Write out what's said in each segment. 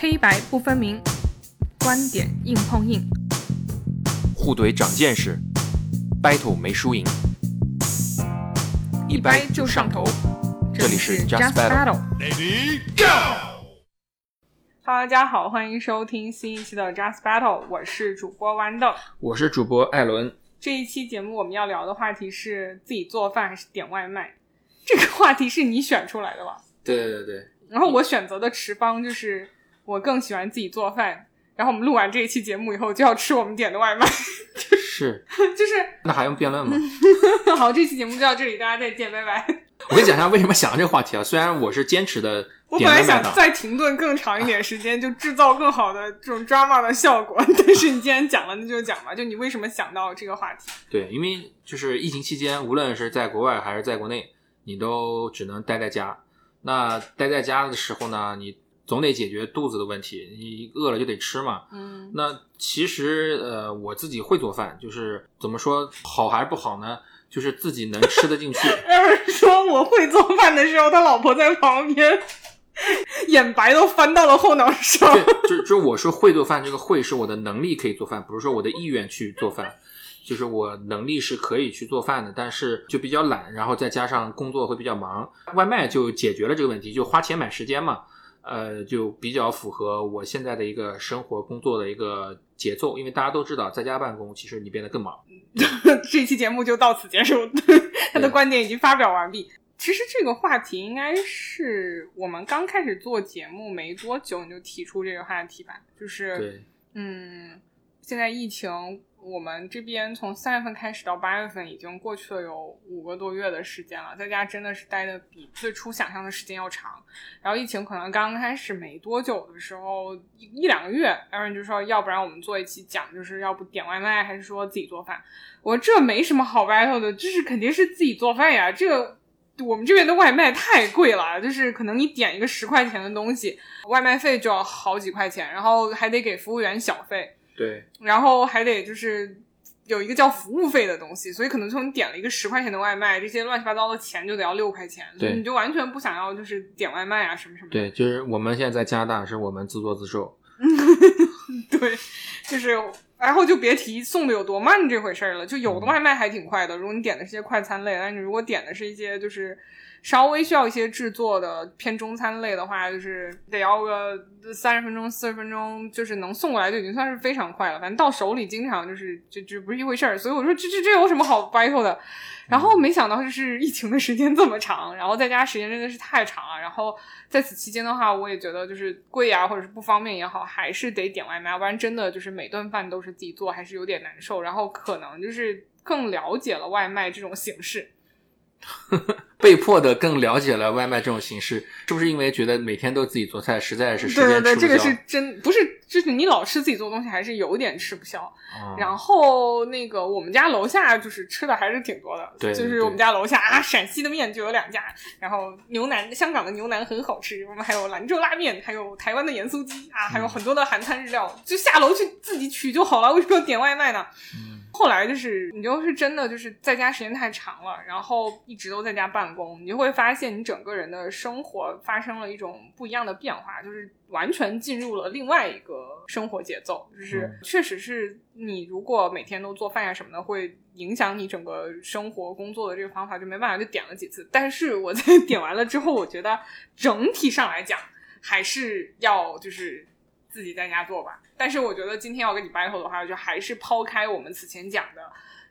黑白不分明，观点硬碰硬，互怼长见识，battle 没输赢，一掰就上头。这里是 Just Battle。Lady Go！Hello，大家好，欢迎收听新一期的 Just Battle，我是主播豌豆。我是主播艾伦。这一期节目我们要聊的话题是自己做饭还是点外卖？这个话题是你选出来的吧？对对对，然后我选择的持方就是我更喜欢自己做饭。然后我们录完这一期节目以后就要吃我们点的外卖，是，就是那还用辩论吗？好，这期节目就到这里，大家再见，拜拜。我跟你讲一下为什么想到这个话题啊。虽然我是坚持的我本来想再停顿更长一点时间，就制造更好的这种 drama 的效果。但是你既然讲了，那就讲吧。就你为什么想到这个话题？对，因为就是疫情期间，无论是在国外还是在国内，你都只能待在家。那待在家的时候呢，你总得解决肚子的问题，你饿了就得吃嘛。嗯那其实呃，我自己会做饭，就是怎么说好还是不好呢？就是自己能吃得进去。要是说我会做饭的时候，他老婆在旁边，眼白都翻到了后脑勺。对，就就我说会做饭，这个会是我的能力可以做饭，不是说我的意愿去做饭。就是我能力是可以去做饭的，但是就比较懒，然后再加上工作会比较忙，外卖就解决了这个问题，就花钱买时间嘛，呃，就比较符合我现在的一个生活工作的一个节奏。因为大家都知道，在家办公其实你变得更忙。这期节目就到此结束，他的观点已经发表完毕。其实这个话题应该是我们刚开始做节目没多久你就提出这个话题吧，就是对，嗯，现在疫情，我们这边从三月份开始到八月份，已经过去了有五个多月的时间了，在家真的是待的比最初想象的时间要长。然后疫情可能刚开始没多久的时候，一一两个月，有人就说，要不然我们做一期讲，就是要不点外卖还是说自己做饭？我说这没什么好 battle 的，就是肯定是自己做饭呀，这个。我们这边的外卖太贵了，就是可能你点一个十块钱的东西，外卖费就要好几块钱，然后还得给服务员小费，对，然后还得就是有一个叫服务费的东西，所以可能从你点了一个十块钱的外卖，这些乱七八糟的钱就得要六块钱，对你就完全不想要就是点外卖啊什么什么。对，就是我们现在在加拿大，是我们自作自受。对，就是然后就别提送的有多慢这回事儿了。就有的外卖还挺快的，如果你点的是些快餐类，但你如果点的是一些就是稍微需要一些制作的偏中餐类的话，就是得要个三十分钟、四十分钟，就是能送过来就已经算是非常快了。反正到手里经常就是就就不是一回事儿。所以我说这这这有什么好 battle 的？然后没想到就是 疫情的时间这么长，然后在家时间真的是太长了。然后在此期间的话，我也觉得就是贵啊，或者是不方便也好，还是得点外卖，要不然真的就是每顿饭都是自己做，还是有点难受。然后可能就是更了解了外卖这种形式。被迫的更了解了外卖这种形式，是不是因为觉得每天都自己做菜，实在是时对对对，间吃不消？这个是真不是，就是你老吃自己做的东西，还是有点吃不消。嗯然后那个我们家楼下就是吃的还是挺多的，对就是我们家楼下啊，陕西的面就有两家，然后牛腩香港的牛腩很好吃，我们还有兰州拉面，还有台湾的盐酥鸡啊，还有很多的韩餐日料，就下楼去自己取就好了，为什么要点外卖呢？嗯后来就是你就是真的就是在家时间太长了，然后一直都在家办公，你就会发现你整个人的生活发生了一种不一样的变化，就是完全进入了另外一个生活节奏，就是嗯确实是你如果每天都做饭呀什么的，会影响你整个生活工作的这个方法，就没办法就点了几次。但是我在 点完了之后，我觉得整体上来讲还是要就是自己在家做吧。但是我觉得今天要跟你 battle 的话，就还是抛开我们此前讲的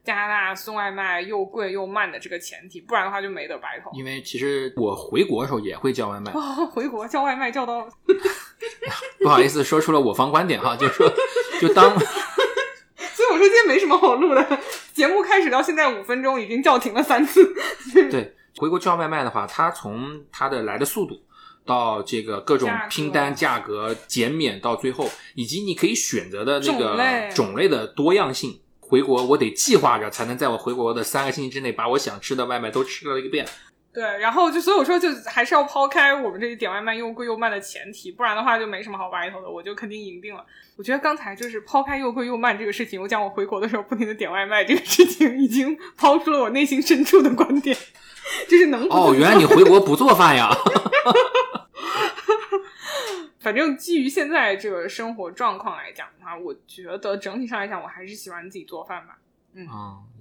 加拿大送外卖又贵又慢的这个前提，不然的话就没得 battle。因为其实我回国的时候也会叫外卖，哦，回国叫外卖叫到，不好意思说出了我方观点哈，就是说，就当 所以我说今天没什么好录的。节目开始到现在五分钟，已经叫停了三次。对回国叫外卖的话，它从它的来的速度到这个各种拼单价格减免到最后，以及你可以选择的那个种类的多样性。回国我得计划着，才能在我回国的三个星期之内，把我想吃的外卖都吃了一个遍。对，然后就所以我说，就还是要抛开我们这里点外卖又贵又慢的前提，不然的话就没什么好 battle 的，我就肯定赢定了。我觉得刚才就是抛开又贵又慢这个事情，我讲我回国的时候不停的点外卖这个事情，已经抛出了我内心深处的观点，就是能哦，原来你回国不做饭呀？反正基于现在这个生活状况来讲的话，我觉得整体上来讲，我还是喜欢自己做饭吧。嗯，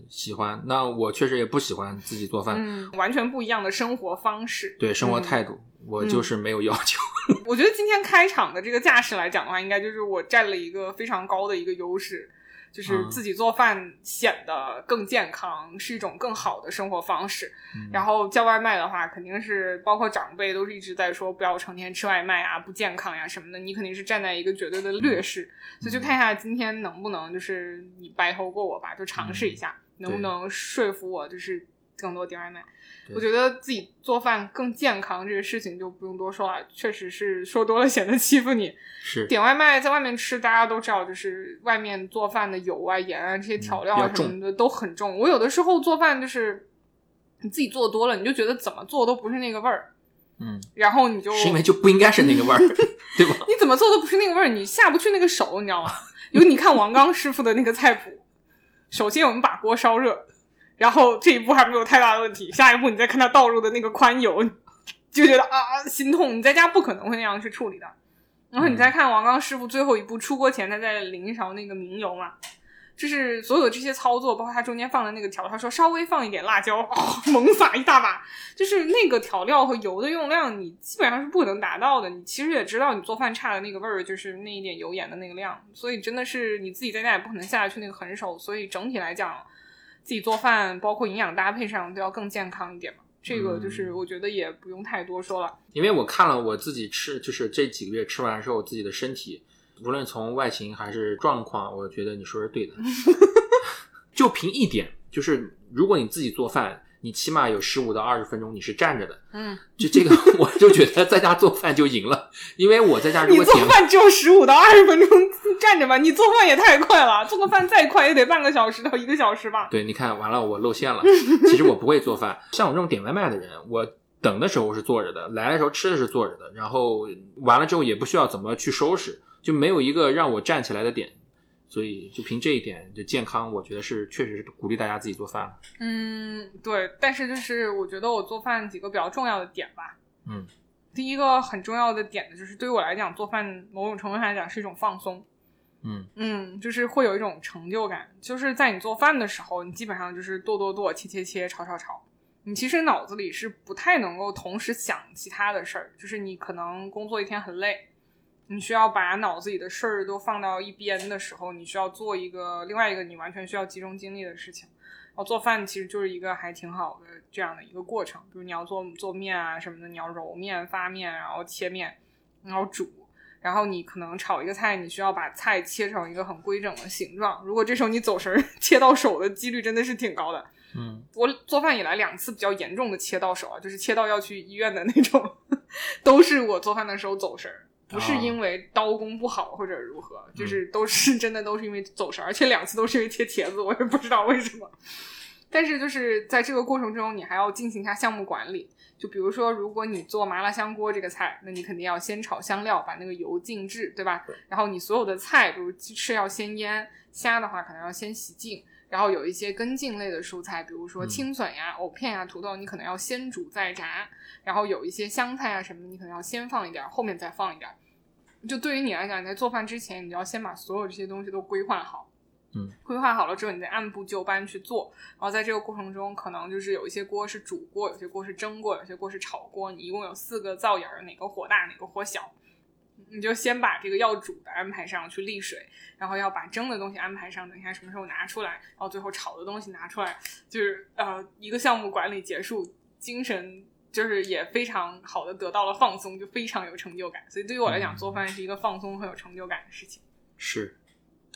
喜欢。那我确实也不喜欢自己做饭，嗯，完全不一样的生活方式。对生活嗯态度，我就是没有要求。我觉得今天开场的这个架势来讲的话，应该就是我占了一个非常高的一个优势，就是嗯自己做饭显得更健康，是一种更好的生活方式。嗯然后叫外卖的话，肯定是包括长辈都是一直在说不要成天吃外卖啊，不健康呀什么的，你肯定是站在一个绝对的劣势。所以就看一下今天能不能就是你白头过我吧，就尝试一下，能不能说服我就是更多点外卖。对我觉得自己做饭更健康这个事情就不用多说了，确实是说多了显得欺负你。是点外卖在外面吃，大家都知道，就是外面做饭的油啊、盐啊这些调料啊什么的都很重。我有的时候做饭就是你自己做多了，你就觉得怎么做都不是那个味儿，嗯，然后你就是因为就不应该是那个味儿，对吧？你怎么做都不是那个味儿，你下不去那个手，你知道吗？因为你看王刚师傅的那个菜谱，首先我们把锅烧热，然后这一步还没有太大的问题，下一步你再看它倒入的那个宽油，就觉得啊心痛。你在家不可能会那样去处理的。然后你再看王刚师傅最后一步出锅前，他在淋一勺那个明油嘛，就是所有的这些操作，包括他中间放的那个调，他说稍微放一点辣椒，哦，猛撒一大把，就是那个调料和油的用量，你基本上是不可能达到的。你其实也知道，你做饭差的那个味儿，就是那一点油盐的那个量，所以真的是你自己在家也不可能下得去那个狠手。所以整体来讲，自己做饭，包括营养搭配上，都要更健康一点嘛。这个就是我觉得也不用太多说了。因为我看了我自己吃，就是这几个月吃完之后，我自己的身体，无论从外形还是状况，我觉得你说是对的。就凭一点，就是如果你自己做饭，你起码有十五到二十分钟你是站着的，嗯，就这个 我就觉得在家做饭就赢了，因为我在家如你做果点饭只有十五到二十分钟站着吧，你做饭也太快了，做个饭再快也得半个小时到一个小时吧。对，你看完了，我露馅了。其实我不会做饭，像我这种点外卖的人，我等的时候是坐着的，来的时候吃的是坐着的，然后完了之后也不需要怎么去收拾，就没有一个让我站起来的点。所以就凭这一点，就健康，我觉得是确实是鼓励大家自己做饭了。嗯，对，但是就是我觉得我做饭几个比较重要的点吧。嗯，第一个很重要的点呢，就是对于我来讲，做饭某种程度上来讲是一种放松。嗯嗯，就是会有一种成就感，就是在你做饭的时候，你基本上就是剁剁剁、切切切、炒炒炒，你其实脑子里是不太能够同时想其他的事儿，就是你可能工作一天很累，你需要把脑子里的事儿都放到一边的时候，你需要做一个另外一个你完全需要集中精力的事情。然后做饭其实就是一个还挺好的这样的一个过程，比如你要做做面啊什么的，你要揉面、发面，然后切面，然后煮。然后你可能炒一个菜，你需要把菜切成一个很规整的形状。如果这时候你走神儿切到手的几率真的是挺高的。嗯我做饭以来两次比较严重的切到手啊，就是切到要去医院的那种，都是我做饭的时候走神儿，不是哦因为刀工不好或者如何，就是都是 真的都是因为走神儿，而且两次都是因为切茄子，我也不知道为什么。但是就是在这个过程中，你还要进行一下项目管理。就比如说，如果你做麻辣香锅这个菜，那你肯定要先炒香料，把那个油静置，对吧？然后你所有的菜，比如鸡翅要先腌，虾的话可能要先洗净。然后有一些根茎类的蔬菜，比如说嗯青笋呀、藕片呀、土豆，你可能要先煮再炸。然后有一些香菜啊什么的，你可能要先放一点，后面再放一点。就对于你来讲，你在做饭之前，你就要先把所有这些东西都规划好。嗯，规划好了之后，你再按部就班去做。然后在这个过程中，可能就是有一些锅是煮过，有些锅是蒸过，有些锅是炒过。你一共有四个灶眼儿，哪个火大，哪个火小。你就先把这个要煮的安排上去沥水，然后要把蒸的东西安排上，等一下什么时候拿出来，然后最后炒的东西拿出来，就是呃一个项目管理结束，精神就是也非常好的得到了放松，就非常有成就感。所以对于我来讲，嗯做饭是一个放松很有成就感的事情。是。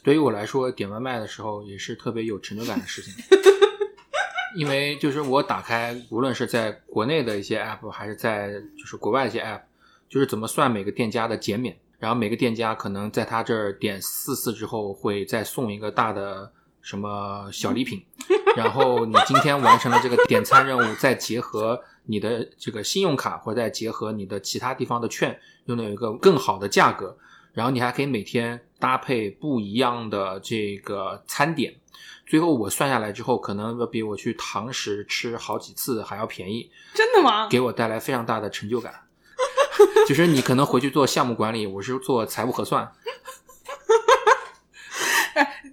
对于我来说，点外卖的时候也是特别有成就感的事情，因为就是我打开，无论是在国内的一些 app，还是在就是国外的一些 app，就是怎么算每个店家的减免，然后每个店家可能在他这儿点四次之后，会再送一个大的什么小礼品，然后你今天完成了这个点餐任务，再结合你的这个信用卡，或者再结合你的其他地方的券，又能有一个更好的价格。然后你还可以每天搭配不一样的这个餐点，最后我算下来之后，可能要比我去堂食吃好几次还要便宜，真的吗？给我带来非常大的成就感。就是你可能回去做项目管理，我是做财务核算。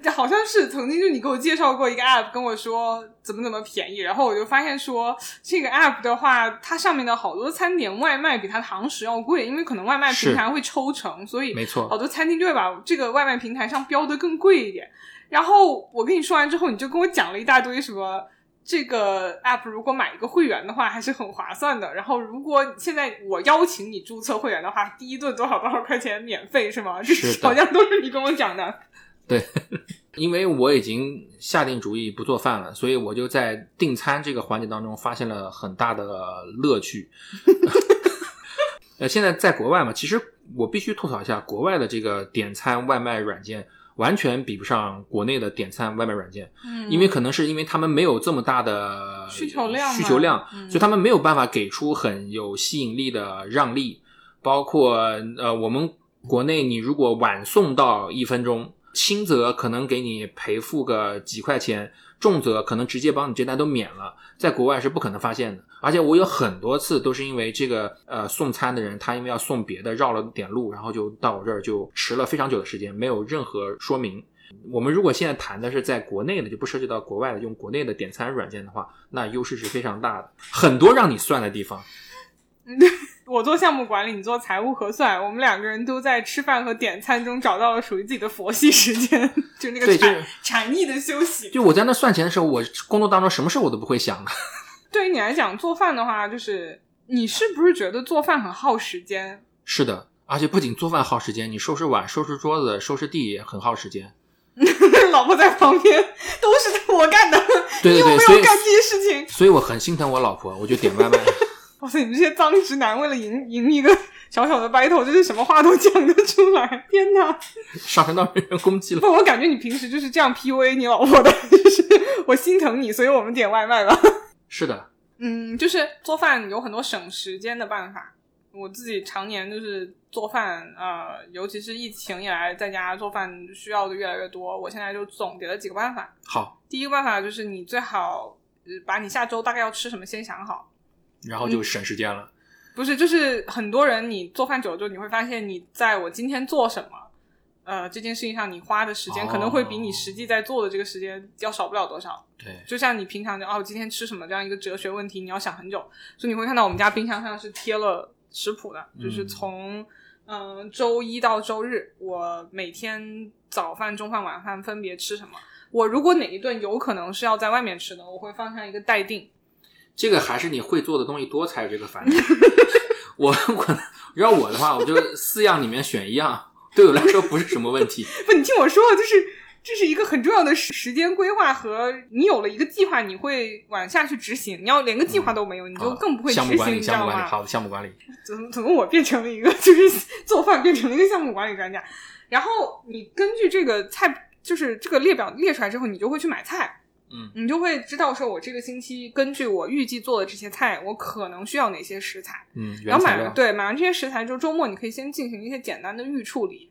这 好像是曾经就你给我介绍过一个 app，跟我说怎么怎么便宜，然后我就发现说这个 app 的话，它上面的好多餐点外卖比它堂食要贵，因为可能外卖平台会抽成，所以没错好多餐厅就会把这个外卖平台上标的更贵一点。然后我跟你说完之后，你就跟我讲了一大堆什么。这个 app 如果买一个会员的话，还是很划算的。然后，如果现在我邀请你注册会员的话，第一顿多少多少块钱免费是吗？这是的好像都是你跟我讲的。对，因为我已经下定主意不做饭了，所以我就在订餐这个环节当中发现了很大的乐趣。呃，现在在国外嘛，其实我必须吐槽一下，国外的这个点餐外卖软件完全比不上国内的点餐外卖软件，嗯因为可能是因为他们没有这么大的需求量需求量，嗯所以他们没有办法给出很有吸引力的让利。包括呃，我们国内你如果晚送到一分钟，轻则可能给你赔付个几块钱，重则可能直接帮你这单都免了，在国外是不可能发现的。而且我有很多次都是因为这个呃送餐的人，他因为要送别的绕了点路，然后就到我这儿就迟了非常久的时间，没有任何说明。我们如果现在谈的是在国内的，就不涉及到国外的，用国内的点餐软件的话，那优势是非常大的，很多让你算的地方。我做项目管理，你做财务核算，我们两个人都在吃饭和点餐中找到了属于自己的佛系时间，就那个对禅就是禅意的休息。就我在那算钱的时候，我工作当中什么事我都不会想的。对于你来讲，做饭的话，就是你是不是觉得做饭很耗时间？是的，而且不仅做饭耗时间，你收拾碗、收拾桌子、收拾地也很耗时间。老婆在旁边，都是我干的，你有对对对，所以没有干这些事情？所以我很心疼我老婆，我就点外卖。哇塞，你们这些脏直男，为了赢赢一个小小的 battle，真是什么话都讲得出来！天哪！上升到人身攻击了。不，我感觉你平时就是这样 PUA 你老婆的，就是我心疼你，所以我们点外卖吧。是的，嗯，就是做饭有很多省时间的办法。我自己常年就是做饭，呃，尤其是疫情以来，在家做饭需要的越来越多。我现在就总结了几个办法。好，第一个办法就是你最好呃把你下周大概要吃什么先想好。然后就省时间了。不是，就是很多人你做饭久了之后，你会发现你在我今天做什么，呃，这件事情上你花的时间哦可能会比你实际在做的这个时间要少不了多少。对，就像你平常就哦，今天吃什么这样一个哲学问题，你要想很久，所以你会看到我们家冰箱上是贴了食谱的，就是嗯从嗯、呃周一到周日，我每天早饭、中饭、晚饭分别吃什么。我如果哪一顿有可能是要在外面吃的，我会放上一个待定。这个还是你会做的东西多才有这个烦恼。我我要我的话，我就四样里面选一样，对我来说不是什么问题。不，你听我说，就是这是一个很重要的时时间规划和你有了一个计划，你会往下去执行。你要连个计划都没有，你就啊更不会执行，项目管理，你知道项目管理，吗？好的项目管理。怎么怎么我变成了一个就是做饭变成了一个项目管理专家？然后你根据这个菜，就是这个列表列出来之后，你就会去买菜。嗯，你就会知道说，我这个星期根据我预计做的这些菜，我可能需要哪些食材。嗯，然后买完，对买完这些食材之后，周末你可以先进行一些简单的预处理。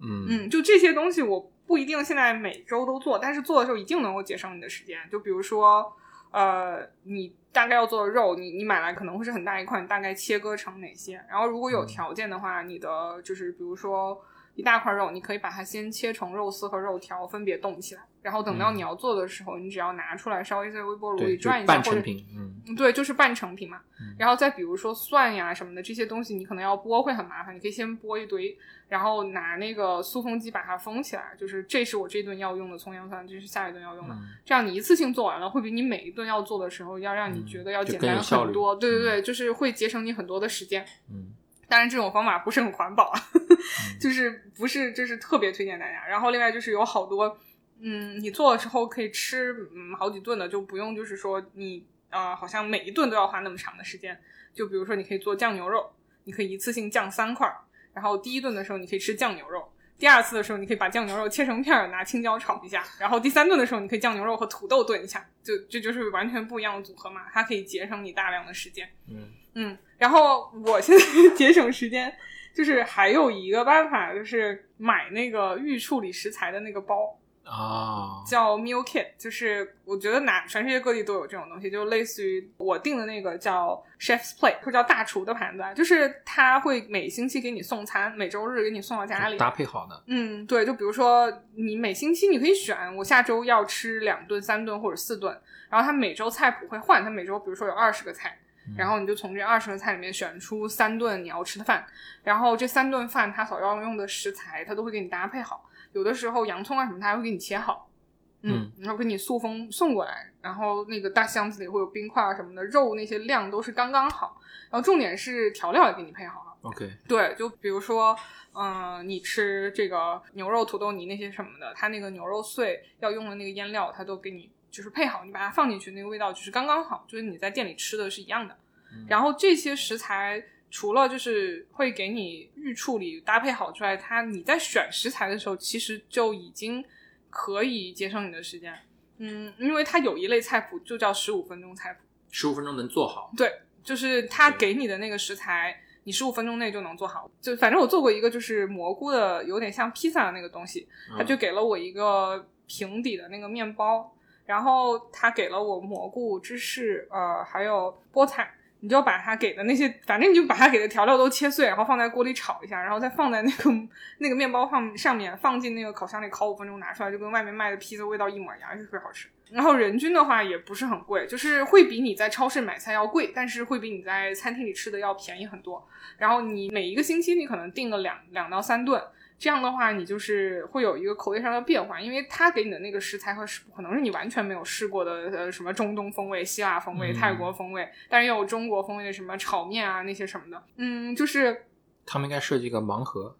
嗯嗯，就这些东西我不一定现在每周都做，但是做的时候一定能够节省你的时间。就比如说，呃，你大概要做的肉，你你买来可能会是很大一块，你大概切割成哪些？然后如果有嗯条件的话，你的就是比如说一大块肉，你可以把它先切成肉丝和肉条，分别冻起来。然后等到嗯你要做的时候，你只要拿出来，稍微在微波炉里转一下，或者半成品。嗯嗯，对，就是半成品嘛。嗯然后再比如说蒜呀什么的这些东西，你可能要剥会很麻烦，你可以先剥一堆，然后拿那个塑封机把它封起来，就是这是我这顿要用的葱姜蒜，这是下一顿要用的。嗯这样你一次性做完了，会比你每一顿要做的时候要让你嗯觉得要简单很多。对对对，就是会节省你很多的时间。嗯当然，这种方法不是很环保啊，就是不是就是特别推荐大家。然后另外就是有好多，嗯，你做的时候可以吃嗯好几顿的，就不用就是说你啊、呃好像每一顿都要花那么长的时间。就比如说你可以做酱牛肉，你可以一次性酱三块儿，然后第一顿的时候你可以吃酱牛肉。第二次的时候，你可以把酱牛肉切成片儿，拿青椒炒一下。然后第三顿的时候，你可以酱牛肉和土豆炖一下，就这就是完全不一样的组合嘛。它可以节省你大量的时间。嗯嗯，然后我现在 节省时间，就是还有一个办法，就是买那个预处理食材的那个包。啊，叫 Meal Kit，就是我觉得哪全世界各地都有这种东西，就类似于我订的那个叫 Chef's Plate，或者叫大厨的盘子，啊就是他会每星期给你送餐，每周日给你送到家里。搭配好的，嗯，对，就比如说你每星期你可以选，我下周要吃两顿、三顿或者四顿，然后他每周菜谱会换，他每周比如说有二十个菜，然后你就从这二十个菜里面选出三顿你要吃的饭，然后这三顿饭它所要用的食材，它都会给你搭配好。有的时候洋葱啊什么，它还会给你切好，嗯，然后给你塑封送过来，然后那个大箱子里会有冰块啊什么的，肉那些量都是刚刚好，然后重点是调料也给你配好了。OK，对，就比如说，嗯、你吃这个牛肉、土豆泥那些什么的，它那个牛肉碎要用的那个腌料，它都给你就是配好，你把它放进去，那个味道就是刚刚好，就是你在店里吃的是一样的。然后这些食材除了就是会给你预处理搭配好之外，它你在选食材的时候，其实就已经可以节省你的时间。嗯，因为它有一类菜谱就叫十五分钟菜谱。十五分钟能做好。对，就是他给你的那个食材，你十五分钟内就能做好。就反正我做过一个，就是蘑菇的，有点像披萨的那个东西，他就给了我一个平底的那个面包，然后他给了我蘑菇、芝士，呃，还有菠菜。你就把他给的那些，反正你就把他给的调料都切碎，然后放在锅里炒一下，然后再放在那个 那个面包放上面，放进那个烤箱里烤五分钟，拿出来就跟外面卖的披萨味道一模一样，就特别好吃。然后人均的话也不是很贵，就是会比你在超市买菜要贵，但是会比你在餐厅里吃的要便宜很多。然后你每一个星期你可能订个两两到三顿，这样的话你就是会有一个口味上的变化，因为他给你的那个食材和食谱可能是你完全没有试过的，呃，什么中东风味、希腊风味、嗯泰国风味，但是也有中国风味的什么炒面啊那些什么的。嗯，就是他们应该设计一个盲盒，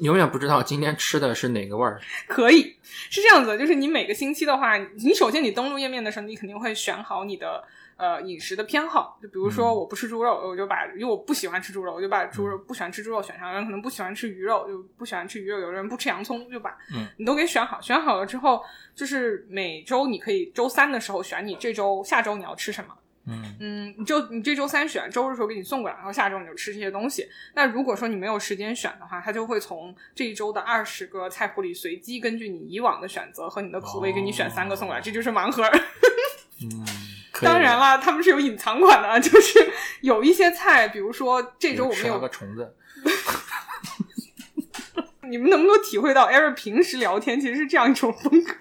永远不知道今天吃的是哪个味儿。可以是这样子，就是你每个星期的话，你首先你登录页面的时候，你肯定会选好你的呃饮食的偏好，就比如说嗯。我不吃猪肉，我就把因为我不喜欢吃猪肉，我就把猪肉不喜欢吃猪肉选上，有人可能不喜欢吃鱼肉，就不喜欢吃鱼肉，有人不吃洋葱，就把嗯。你都给选好，选好了之后，就是每周你可以周三的时候选你这周下周你要吃什么。嗯。嗯，你就你这周三选，周日的时候给你送过来，然后下周你就吃这些东西。那如果说你没有时间选的话，它就会从这一周的二十个菜谱里随机根据你以往的选择和你的口味给你选三个送过来，哦这就是盲盒。当然啦，他们是有隐藏款的，就是有一些菜，比如说这周我们有个虫子。你们能不能体会到 Eric 平时聊天其实是这样一种风格？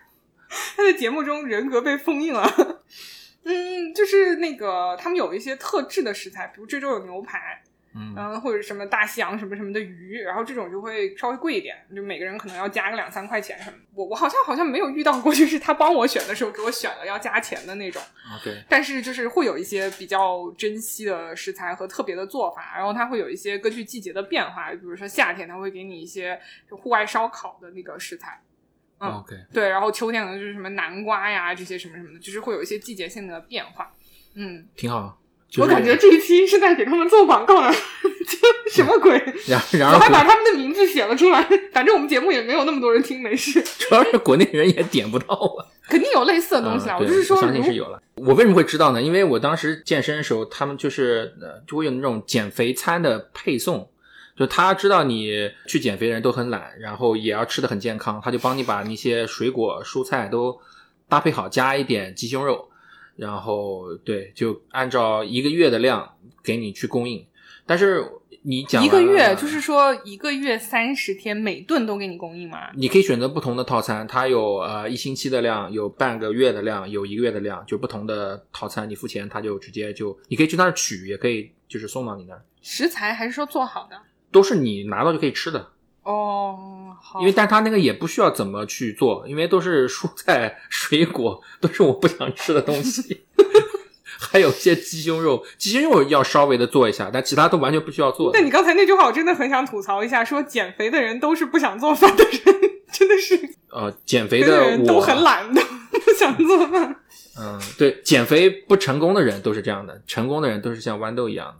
他在节目中人格被封印了。嗯，就是那个他们有一些特制的食材，比如这周有牛排，嗯嗯，或者什么大西洋什么什么的鱼，然后这种就会稍微贵一点，就每个人可能要加个两三块钱什么。我我好像好像没有遇到过，就是他帮我选的时候给我选了要加钱的那种。，OK，但是就是会有一些比较珍惜的食材和特别的做法，然后它会有一些根据季节的变化，比如说夏天它会给你一些就户外烧烤的那个食材，嗯 OK，对，然后秋天可能就是什么南瓜呀这些什么什么的，就是会有一些季节性的变化。嗯，挺好。就是我感觉这一期是在给他们做广告呢，这什么鬼？然然我还把他们的名字写了出来，反正我们节目也没有那么多人听，没事，主要是国内人也点不到啊。肯定有类似的东西啊。嗯我就是说，相信是有了。我为什么会知道呢？因为我当时健身的时候，他们就是呃，就会有那种减肥餐的配送，就他知道你去减肥的人都很懒，然后也要吃的很健康，他就帮你把那些水果、蔬菜都搭配好，加一点鸡胸肉，然后对，就按照一个月的量给你去供应。但是你讲一个月就是说一个月三十天，每顿都给你供应吗？你可以选择不同的套餐，它有呃一星期的量，有半个月的量，有一个月的量，就不同的套餐，你付钱它就直接就，你可以去那儿取，也可以就是送到你那儿，食材还是说做好的？都是你拿到就可以吃的。哦，好，因为但它那个也不需要怎么去做，因为都是蔬菜 水果，都是我不想吃的东西。还有一些鸡胸肉，鸡胸肉要稍微的做一下，但其他都完全不需要做那。你刚才那句话，我真的很想吐槽一下，说减肥的人都是不想做饭的人，真的是 呃，减肥肥的的我人都很懒的，不想做饭。嗯，对，减肥不成功的人都是这样的，成功的人都是像豌豆一样的，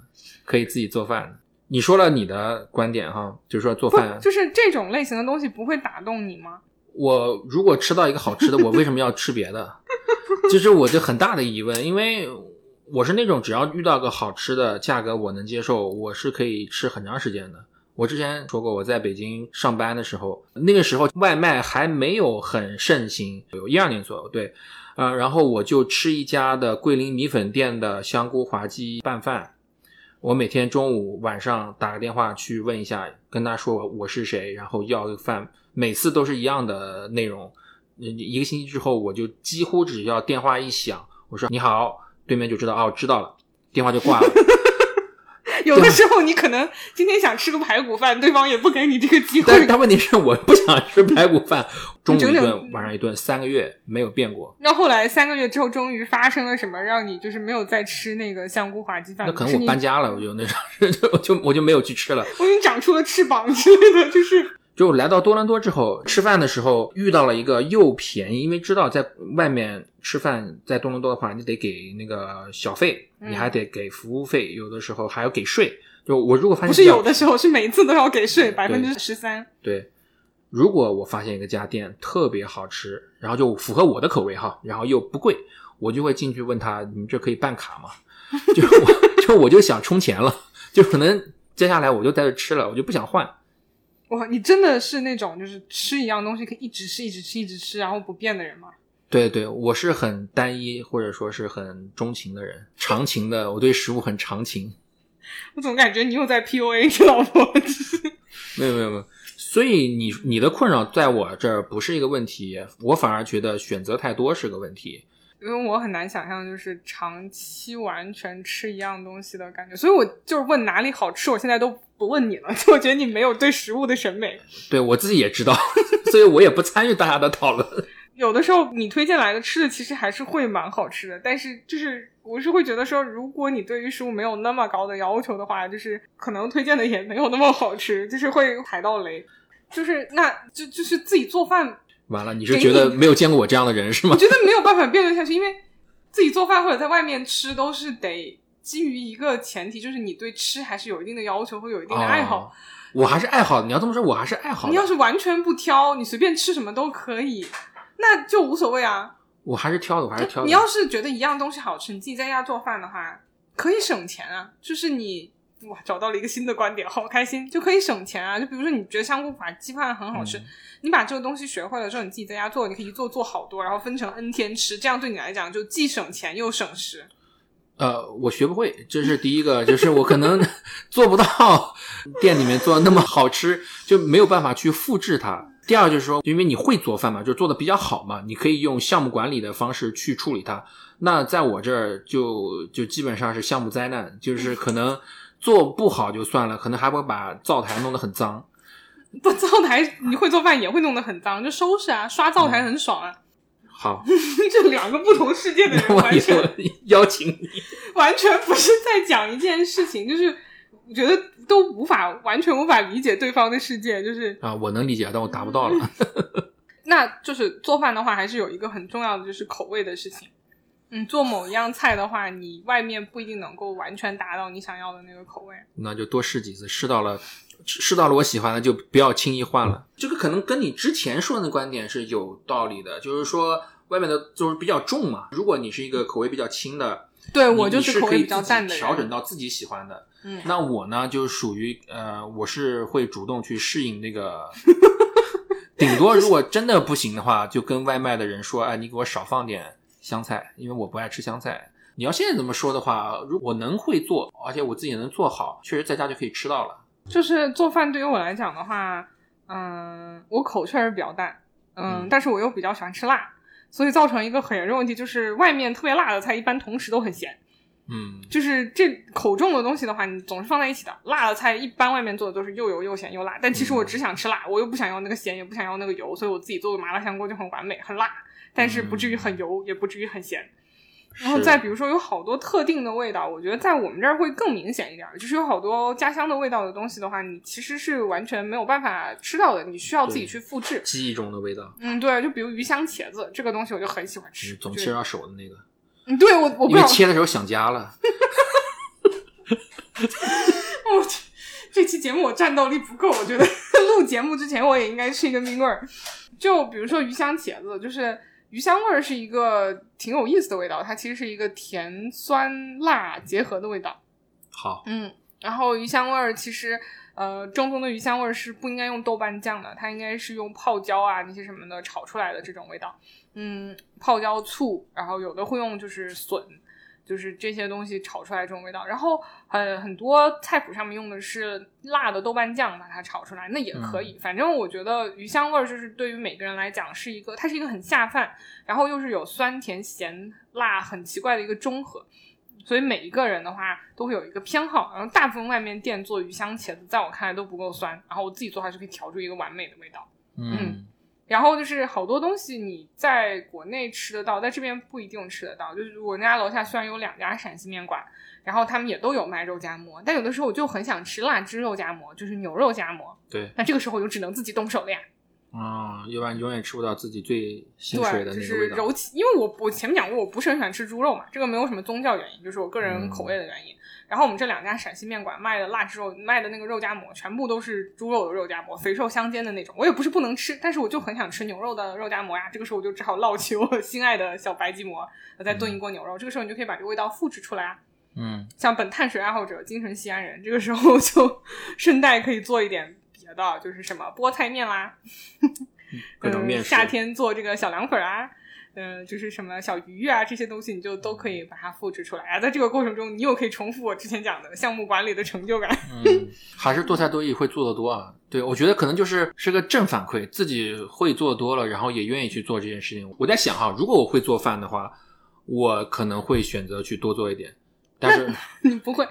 可以自己做饭的。你说了你的观点哈，就是说做饭，，就是这种类型的东西不会打动你吗？我如果吃到一个好吃的，我为什么要吃别的？就是我就很大的疑问，因为我是那种只要遇到个好吃的，价格我能接受，我是可以吃很长时间的。我之前说过，我在北京上班的时候，那个时候外卖还没有很盛行，有一二年左右，对，呃，然后我就吃一家的桂林米粉店的香菇滑鸡拌饭。我每天中午、晚上打个电话去问一下，跟他说我是谁，然后要饭，每次都是一样的内容。一个星期之后，我就几乎只要电话一响，我说你好，对面就知道哦，知道了，电话就挂了。有的时候你可能今天想吃个排骨饭，对方也不给你这个机会。但是他问题是我不想吃排骨饭，中午一顿，晚上一顿，三个月没有变过。那后来三个月之后，终于发生了什么，让你就是没有再吃那个香菇滑鸡饭？那可能我搬家了，我就那啥，就就我就没有去吃了。我已经长出了翅膀之类的，就是。就来到多伦多之后，吃饭的时候遇到了一个又便宜，因为知道在外面吃饭在多伦多的话，你得给那个小费，你还得给服务费，有的时候还要给税。就我如果发现不是有的时候是每次都要给税百分之十三。对，如果我发现一个家店特别好吃，然后就符合我的口味哈，然后又不贵，我就会进去问他：“你们这可以办卡吗？”就我 就我就想充钱了，就可能接下来我就在这吃了，我就不想换。哇，你真的是那种就是吃一样东西可以一直吃、一直吃、一直吃，然后不变的人吗？对对，我是很单一或者说是很钟情的人，长情的，我对食物很长情。我总感觉你又在 PUA 你老婆。没有没有没有，所以你你的困扰在我这儿不是一个问题，我反而觉得选择太多是个问题。因为我很难想象，就是长期完全吃一样东西的感觉，所以我就是问哪里好吃，我现在都不问你了，就 我觉得你没有对食物的审美。对我自己也知道，所以我也不参与大家的讨论。有的时候你推荐来的吃的其实还是会蛮好吃的，但是就是我是会觉得说，如果你对于食物没有那么高的要求的话，就是可能推荐的也没有那么好吃，就是会踩到雷。就是那就就是自己做饭。完了，你是觉得没有见过我这样的人是吗？我觉得没有办法辩论下去，因为自己做饭或者在外面吃都是得基于一个前提，就是你对吃还是有一定的要求，会有一定的爱好。我还是爱好，你要这么说，我还是爱好。你要是完全不挑，你随便吃什么都可以，那就无所谓啊。我还是挑的，我还是挑的。你要是觉得一样东西好吃，你自己在家做饭的话，可以省钱啊。就是你哇，找到了一个新的观点，好开心，就可以省钱啊。就比如说，你觉得香菇法鸡饭很好吃。你把这个东西学会了之后，你自己在家做，你可以一做做好多，然后分成 n 天吃，这样对你来讲就既省钱又省时。呃，我学不会，这是第一个，就是我可能 做不到 店里面做的那么好吃，就没有办法去复制它。第二就是说，因为你会做饭嘛，就做的比较好嘛，你可以用项目管理的方式去处理它。那在我这儿就就基本上是项目灾难，就是可能做不好就算了，可能还会把灶台弄得很脏。不，灶台你会做饭也会弄得很脏，就收拾啊，刷灶台很爽啊。好，这两个不同世界的人完全邀请你，完全不是在讲一件事情，就是我觉得都无法完全无法理解对方的世界，就是啊，我能理解，但我达不到了。那就是做饭的话，还是有一个很重要的，就是口味的事情。嗯，做某一样菜的话，你外面不一定能够完全达到你想要的那个口味，那就多试几次，试到了。试到了我喜欢的就不要轻易换了。这个可能跟你之前说的观点是有道理的，就是说外面的就是比较重嘛。如果你是一个口味比较轻的，对我就是口味比较淡的，调整到自己喜欢的。嗯，那我呢就属于呃，我是会主动去适应那个。顶多如果真的不行的话，就跟外卖的人说，哎，你给我少放点香菜，因为我不爱吃香菜。你要现在这么说的话，如果能会做，而且我自己能做好，确实在家就可以吃到了。就是做饭对于我来讲的话，嗯，我口确实比较淡，嗯，但是我又比较喜欢吃辣，所以造成一个很严重问题，就是外面特别辣的菜一般同时都很咸，嗯，就是这口重的东西的话，你总是放在一起的，辣的菜一般外面做的都是又油又咸又辣，但其实我只想吃辣，我又不想要那个咸，也不想要那个油，所以我自己做的麻辣香锅就很完美，很辣，但是不至于很油，也不至于很咸。然后再比如说，有好多特定的味道，我觉得在我们这儿会更明显一点。就是有好多家乡的味道的东西的话，你其实是完全没有办法吃到的，你需要自己去复制。记忆中的味道。嗯，对，就比如鱼香茄子这个东西，我就很喜欢吃。总切到手的那个。嗯，对我我因为切的时候想家了。我去，这期节目我战斗力不够，我觉得 录节目之前我也应该吃一个冰棍儿。就比如说鱼香茄子，就是。鱼香味儿是一个挺有意思的味道，它其实是一个甜酸辣结合的味道。好，嗯，然后鱼香味儿其实呃，正宗的鱼香味儿是不应该用豆瓣酱的，它应该是用泡椒啊那些什么的炒出来的这种味道。嗯，泡椒、醋，然后有的会用就是笋，就是这些东西炒出来这种味道。然后很很多菜谱上面用的是辣的豆瓣酱把它炒出来，那也可以。反正我觉得鱼香味儿就是对于每个人来讲是一个，它是一个很下饭，然后又是有酸甜咸辣很奇怪的一个中和。所以每一个人的话都会有一个偏好，然后大部分外面店做鱼香茄子，在我看来都不够酸，然后我自己做还是可以调出一个完美的味道。嗯，然后就是好多东西你在国内吃得到，在这边不一定吃得到。就是我家楼下虽然有两家陕西面馆，然后他们也都有卖肉夹馍，但有的时候我就很想吃辣汁肉夹馍，就是牛肉夹馍。对，那这个时候我就只能自己动手了呀。啊、要不然永远吃不到自己最心水对，就的那个味道。是揉起，因为我我前面讲过，我不是很喜欢吃猪肉嘛，这个没有什么宗教原因，就是我个人口味的原因。然后我们这两家陕西面馆卖的腊汁肉，卖的那个肉夹馍，全部都是猪肉的肉夹馍，肥瘦相间的那种。我也不是不能吃，但是我就很想吃牛肉的肉夹馍呀。这个时候我就只好捞起我心爱的小白吉馍，再炖一锅牛肉。这个时候你就可以把这个味道复制出来啊。嗯，像本碳水爱好者、精神西安人，这个时候就 顺带可以做一点别的，就是什么菠菜面啦，各种面嗯夏天做这个小凉粉啊，呃，就是什么小鱼啊，这些东西你就都可以把它复制出来啊。在这个过程中，你又可以重复我之前讲的项目管理的成就感。嗯，还是多才多艺会做的多啊。对，我觉得可能就是是个正反馈，自己会做多了，然后也愿意去做这件事情。我在想哈，如果我会做饭的话，我可能会选择去多做一点。但是 你不会，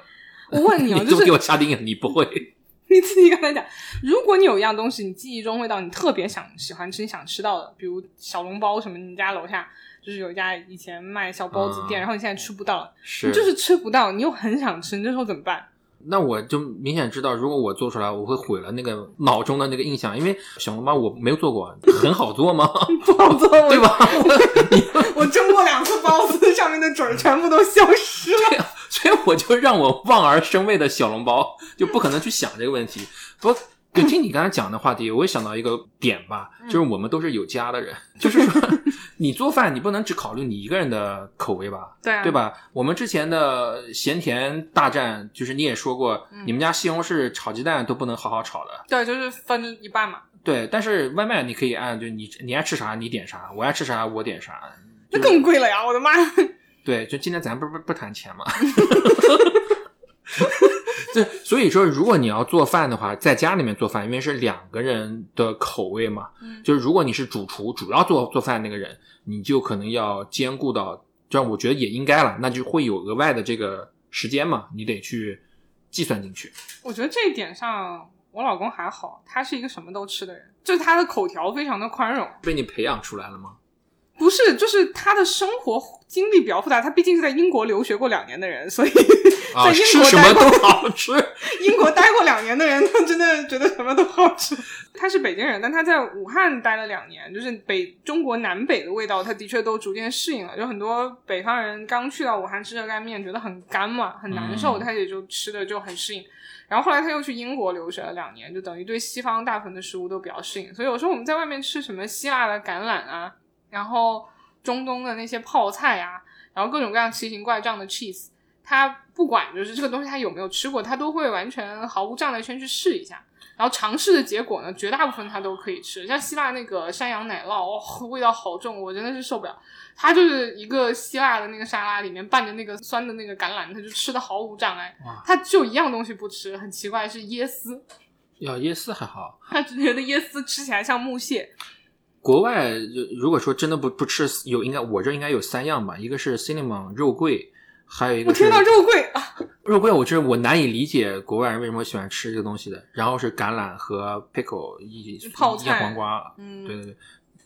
我问你啊，你都就是给我下定义，你不会。你自己刚才讲，如果你有一样东西，你记忆中味道你特别想喜欢吃，你想吃到的，比如小笼包什么，你家楼下就是有一家以前卖小包子店，啊然后你现在吃不到了，是，你就是吃不到，你又很想吃，你这时候怎么办？那我就明显知道，如果我做出来，我会毁了那个脑中的那个印象，因为小笼包我没有做过，很好做吗？不好做，对吧？我 我蒸过两次包子，上面的褶儿全部都消失了。所以我就让我望而生畏的小笼包，就不可能去想这个问题。不过，就听你刚才讲的话题，我也想到一个点吧，就是我们都是有家的人，就是说你做饭，你不能只考虑你一个人的口味吧，对啊，对？吧？我们之前的咸甜大战，就是你也说过，你们家西红柿炒鸡蛋都不能好好炒的，对，就是分一半嘛，对。但是外卖你可以按，就你你爱吃啥你点啥，我爱吃啥我点啥，那更贵了呀！我的妈！对，就今天咱不不不谈钱嘛。对，所以说，如果你要做饭的话，在家里面做饭，因为是两个人的口味嘛，嗯就是如果你是主厨，主要做做饭那个人，你就可能要兼顾到，这样我觉得也应该了，那就会有额外的这个时间嘛，你得去计算进去。我觉得这一点上，我老公还好，他是一个什么都吃的人，就是他的口条非常的宽容。被你培养出来了吗？不是，就是他的生活经历比较复杂，他毕竟是在英国留学过两年的人，所以啊，在英国待过么都好吃。英国待过两年的人，他 真的觉得什么都好吃。他是北京人，但他在武汉待了两年，就是北中国南北的味道，他的确都逐渐适应了。就很多北方人刚去到武汉吃热干面，觉得很干嘛，很难受，嗯他也就吃的就很适应。然后后来他又去英国留学了两年，就等于对西方大部分的食物都比较适应。所以有时候我们在外面吃什么希腊的橄榄啊，然后中东的那些泡菜啊，然后各种各样奇形怪状的 cheese，他不管就是这个东西他有没有吃过，他都会完全毫无障碍先去试一下。然后尝试的结果呢，绝大部分他都可以吃。像希腊那个山羊奶酪，哦，味道好重，我真的是受不了。它就是一个希腊的那个沙拉里面拌着那个酸的那个橄榄，他就吃的毫无障碍哇。他就一样东西不吃，很奇怪是椰丝，要椰丝还好，他只觉得椰丝吃起来像木屑。国外如果说真的不不吃，有应该我这应该有三样吧，一个是 cinnamon 肉桂，还有一个我听到肉桂啊，肉桂，我真是我难以理解国外人为什么喜欢吃这个东西的。然后是橄榄和 pickle 一泡菜腌黄瓜，嗯，对对对。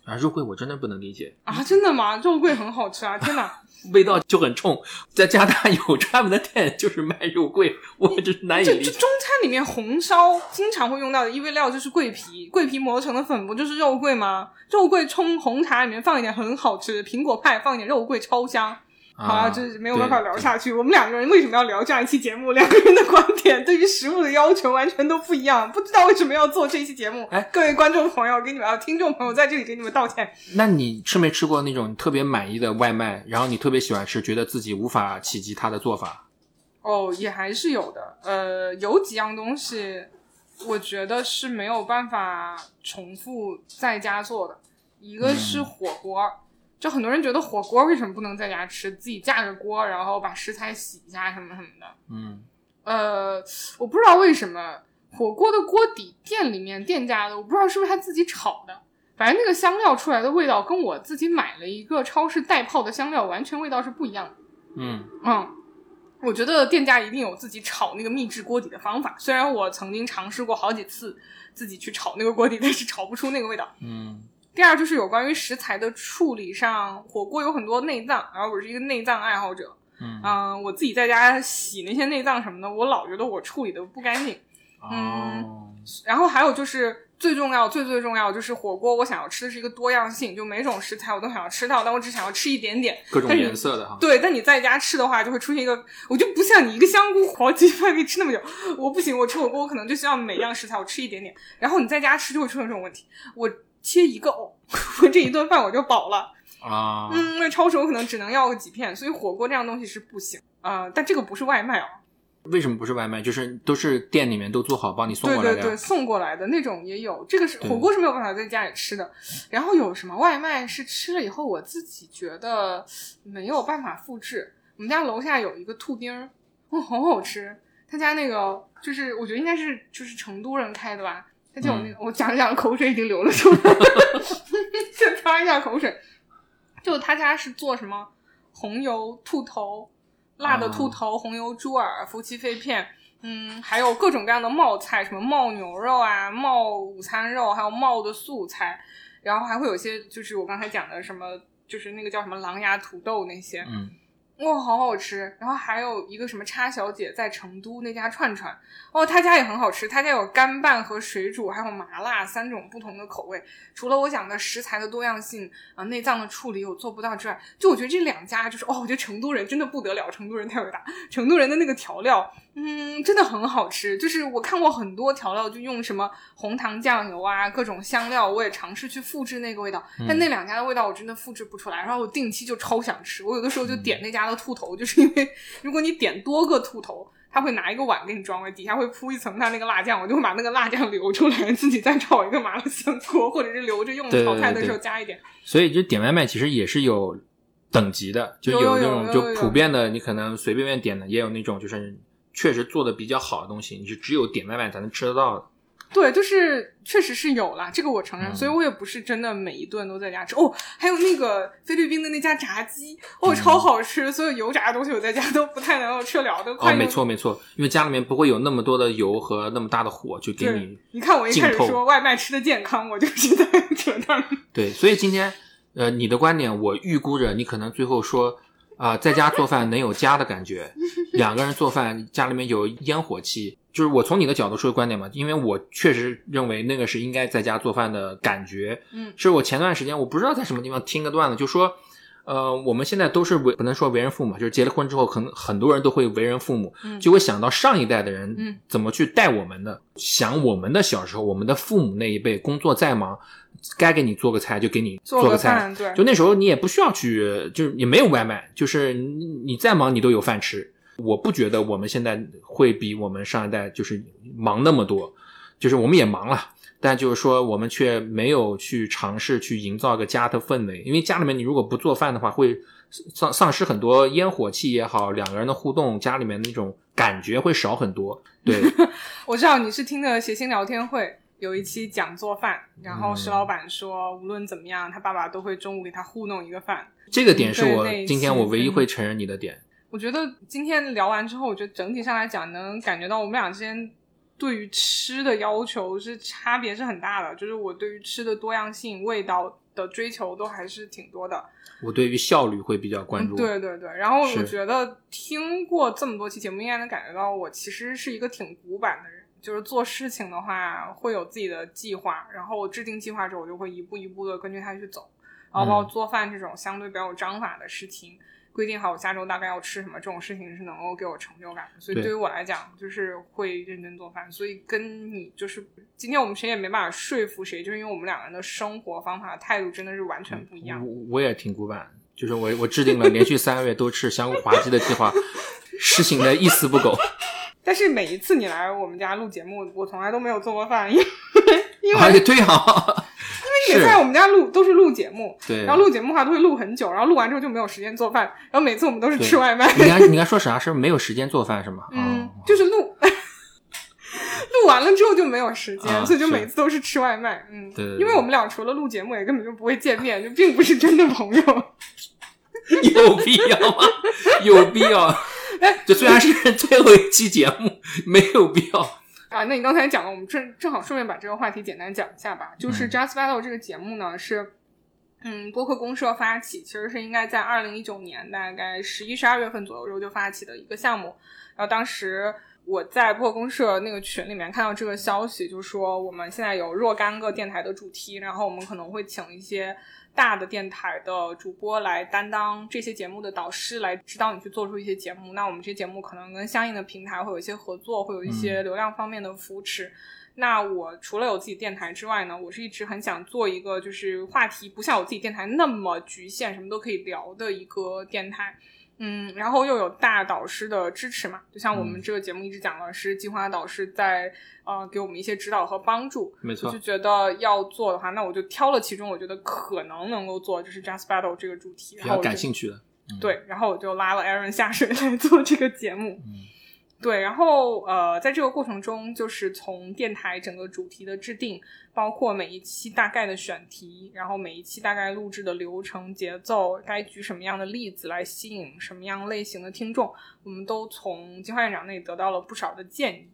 啊，肉桂我真的不能理解，啊，真的吗？肉桂很好吃啊！天哪，味道就很冲。在加拿大有专门的店就是卖肉桂，我真是难以理解。这这中餐里面红烧经常会用到的一味料就是桂皮，桂皮磨成的粉不就是肉桂吗？肉桂冲红茶里面放一点很好吃，苹果派放一点肉桂超香。好啊，这没有办法聊下去。我们两个人为什么要聊这样一期节目？两个人的观点对于食物的要求完全都不一样，不知道为什么要做这一期节目。哎各位观众朋友，给你们啊，听众朋友在这里给你们道歉。那你吃没吃过那种特别满意的外卖，然后你特别喜欢吃，觉得自己无法企及它的做法？哦，也还是有的。呃，有几样东西，我觉得是没有办法重复在家做的。一个是火锅，就很多人觉得火锅为什么不能在家吃？自己架个锅，然后把食材洗一下什么什么的。嗯呃，我不知道为什么火锅的锅底店里面店家的，我不知道是不是他自己炒的，反正那个香料出来的味道跟我自己买了一个超市代泡的香料完全味道是不一样的。嗯嗯，我觉得店家一定有自己炒那个秘制锅底的方法。虽然我曾经尝试过好几次自己去炒那个锅底，但是炒不出那个味道。嗯第二就是有关于食材的处理上，火锅有很多内脏，然后我是一个内脏爱好者。嗯嗯、我自己在家洗那些内脏什么的，我老觉得我处理的不干净。哦然后还有就是最重要、最最重要就是火锅，我想要吃的是一个多样性，就每种食材我都想要吃到，但我只想要吃一点点。各种但颜色的哈。对，但你在家吃的话，就会出现一个，我就不像你一个香菇黄鸡饭可以吃那么久，我不行，我吃火锅我可能就需要每样食材我吃一点点，然后你在家吃就会出现这种问题，我切一个藕，我这一顿饭我就饱了，啊，嗯，那超市我可能只能要个几片，所以火锅这样东西是不行啊、呃但这个不是外卖哦，为什么不是外卖？就是都是店里面都做好帮你送过来的对。对对，送过来的那种也有，这个是火锅是没有办法在家里吃的。然后有什么外卖是吃了以后我自己觉得没有办法复制。我们家楼下有一个兔丁儿，哇，好好吃。他家那个就是我觉得应该是就是成都人开的吧，他就有那个、我讲着讲着口水已经流了出来，就擦一下口水。就他家是做什么？红油兔头、辣的兔头、红油猪耳、夫妻肺片，嗯，还有各种各样的冒菜，什么冒牛肉啊、冒午餐肉，还有冒的素菜，然后还会有些就是我刚才讲的什么，就是那个叫什么狼牙土豆那些，嗯哇，好好吃！然后还有一个什么叉小姐在成都那家串串，哦，他家也很好吃，他家有干拌和水煮，还有麻辣三种不同的口味。除了我讲的食材的多样性啊、内脏的处理我做不到之外，就我觉得这两家就是哦，我觉得成都人真的不得了，成都人太伟大，成都人的那个调料，嗯，真的很好吃。就是我看过很多调料，就用什么红糖酱油啊，各种香料，我也尝试去复制那个味道，但那两家的味道我真的复制不出来。然后我定期就超想吃，我有的时候就点那家的兔头，就是因为如果你点多个兔头。他会拿一个碗给你装了，底下会铺一层他那个辣酱，我就会把那个辣酱留出来，自己再炒一个麻辣香锅，或者是留着用炒菜的时候加一点。所以就点外卖其实也是有等级的，就有那种就普遍的，你可能随便便点的，也有那种就是确实做的比较好的东西，你是只有点外卖才能吃得到的。对，就是确实是有啦，这个我承认，嗯所以我也不是真的每一顿都在家吃。哦，还有那个菲律宾的那家炸鸡，哦，嗯超好吃，所有油炸的东西我在家都不太能够吃了，都哦，快哦没错没错，因为家里面不会有那么多的油和那么大的火，就给对你，你看我一开始浸透说外卖吃的健康，我就是在扯淡。对，所以今天呃你的观点，我预估着你可能最后说啊、在家做饭能有家的感觉，两个人做饭家里面有烟火气，就是我从你的角度说的观点嘛，因为我确实认为那个是应该在家做饭的感觉。嗯是我前段时间我不知道在什么地方听个段子，就说。呃，我们现在都是为不能说为人父母，就是结了婚之后，可能很多人都会为人父母，嗯就会想到上一代的人嗯怎么去带我们的，想我们的小时候，我们的父母那一辈工作再忙，该给你做个菜就给你做个个菜，饭对。就那时候你也不需要去，就是也没有外卖，就是你你再忙你都有饭吃。我不觉得我们现在会比我们上一代就是忙那么多，就是我们也忙了，但就是说我们却没有去尝试去营造一个家的氛围，因为家里面你如果不做饭的话，会丧丧失很多烟火气也好，两个人的互动，家里面那种感觉会少很多。对，我知道你是听的谐星聊天会有一期讲做饭，然后嗯石老板说无论怎么样，他爸爸都会中午给他糊弄一个饭。这个点是我今天我唯一会承认你的点。我觉得今天聊完之后，我觉得整体上来讲，能感觉到我们俩之间对于吃的要求是差别是很大的。就是我对于吃的多样性、味道的追求都还是挺多的。我对于效率会比较关注。嗯对对对，然后我觉得听过这么多期节目，应该能感觉到我其实是一个挺古板的人。就是做事情的话，会有自己的计划，然后我制定计划之后，我就会一步一步的根据它去走。然后包括做饭这种相对比较有章法的事情，规定好我下周大概要吃什么，这种事情是能够给我成就感的。所以对对于我来讲，就是会认真做饭。所以跟你就是今天我们谁也没办法说服谁，就是因为我们两个人的生活方法态度真的是完全不一样。我我也挺古板，就是我我制定了连续三个月都吃香菇滑鸡的计划，实行的一丝不苟。但是每一次你来我们家录节目，我从来都没有做过饭，因为因为啊，对啊，因为你在我们家录都是录节目，对，然后录节目的话都会录很久，然后录完之后就没有时间做饭，然后每次我们都是吃外卖。你刚你刚说啥？是没有时间做饭是吗？嗯哦，就是录录完了之后就没有时间，啊所以就每次都是吃外卖。嗯，对对对因为我们俩除了录节目，也根本就不会见面，就并不是真的朋友。有必要吗？有必要？哎这虽然是最后一期节目，没有必要。啊，那你刚才讲了，我们正正好顺便把这个话题简单讲一下吧。就是嗯 Just Battle 这个节目呢，是嗯播客公社发起，其实是应该在二零一九年大概十一、十二月份左右时候就发起的一个项目。然后当时我在播客公社那个群里面看到这个消息，就说我们现在有若干个电台的主题，然后我们可能会请一些大的电台的主播来担当这些节目的导师，来指导你去做出一些节目。那我们这些节目可能跟相应的平台会有一些合作，会有一些流量方面的扶持。那我除了有自己电台之外呢，我是一直很想做一个就是话题不像我自己电台那么局限，什么都可以聊的一个电台。嗯，然后又有大导师的支持嘛，就像我们嗯这个节目一直讲的是计划导师在呃给我们一些指导和帮助，没错我就，觉得要做的话，那我就挑了其中我觉得可能能够做，就是 Just Battle 这个主题，比较然后我感兴趣的。嗯，对，然后我就拉了 Aaron 下水 来做这个节目。嗯对，然后呃，在这个过程中，就是从电台整个主题的制定，包括每一期大概的选题，然后每一期大概录制的流程、节奏，该举什么样的例子来吸引什么样类型的听众，我们都从金花院长那里得到了不少的建议。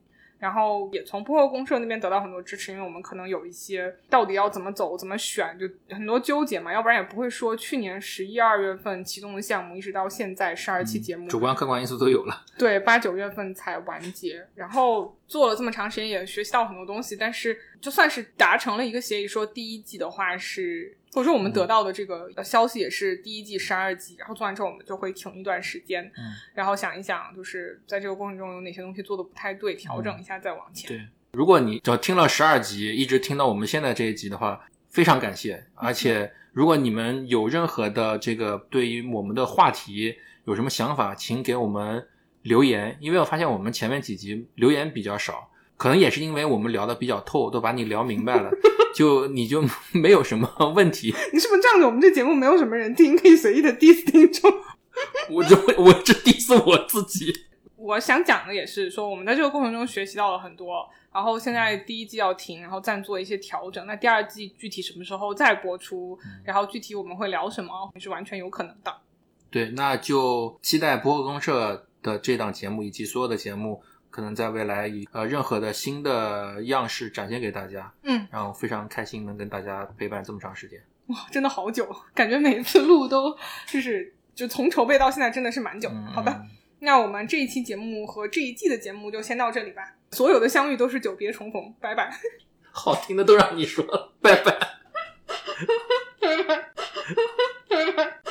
然后也从播客公社那边得到很多支持，因为我们可能有一些到底要怎么走、怎么选，就很多纠结嘛，要不然也不会说去年十一二月份启动的项目，一直到现在十二期节目，主观客观因素都有了。对，八九月份才完结，然后做了这么长时间，也学习到很多东西。但是就算是达成了一个协议，说第一季的话是，或者说我们得到的这个消息也是第一季十二集，然后做完之后我们就会停一段时间，嗯，然后想一想，就是在这个过程中有哪些东西做的不太对，调整一下再往前。对，如果你只要听了十二集，一直听到我们现在这一集的话，非常感谢。而且，如果你们有任何的这个对于我们的话题有什么想法，请给我们留言。因为我发现我们前面几集留言比较少，可能也是因为我们聊的比较透，都把你聊明白了，就你就 没有什么问题。你是不是仗着我们这节目没有什么人听，可以随意的 diss 听众？我这我这 diss 我自己。我想讲的也是说，我们在这个过程中学习到了很多，然后现在第一季要停，然后暂做一些调整。那第二季具体什么时候再播出，然后具体我们会聊什么，是完全有可能的。对，那就期待播客公社的这档节目以及所有的节目，可能在未来以呃任何的新的样式展现给大家。嗯，然后非常开心能跟大家陪伴这么长时间。哇，真的好久，感觉每一次录都就是就从筹备到现在真的是蛮久。嗯，好的，那我们这一期节目和这一季的节目就先到这里吧。所有的相遇都是久别重逢，拜拜。好听的都让你说了，拜拜。拜拜。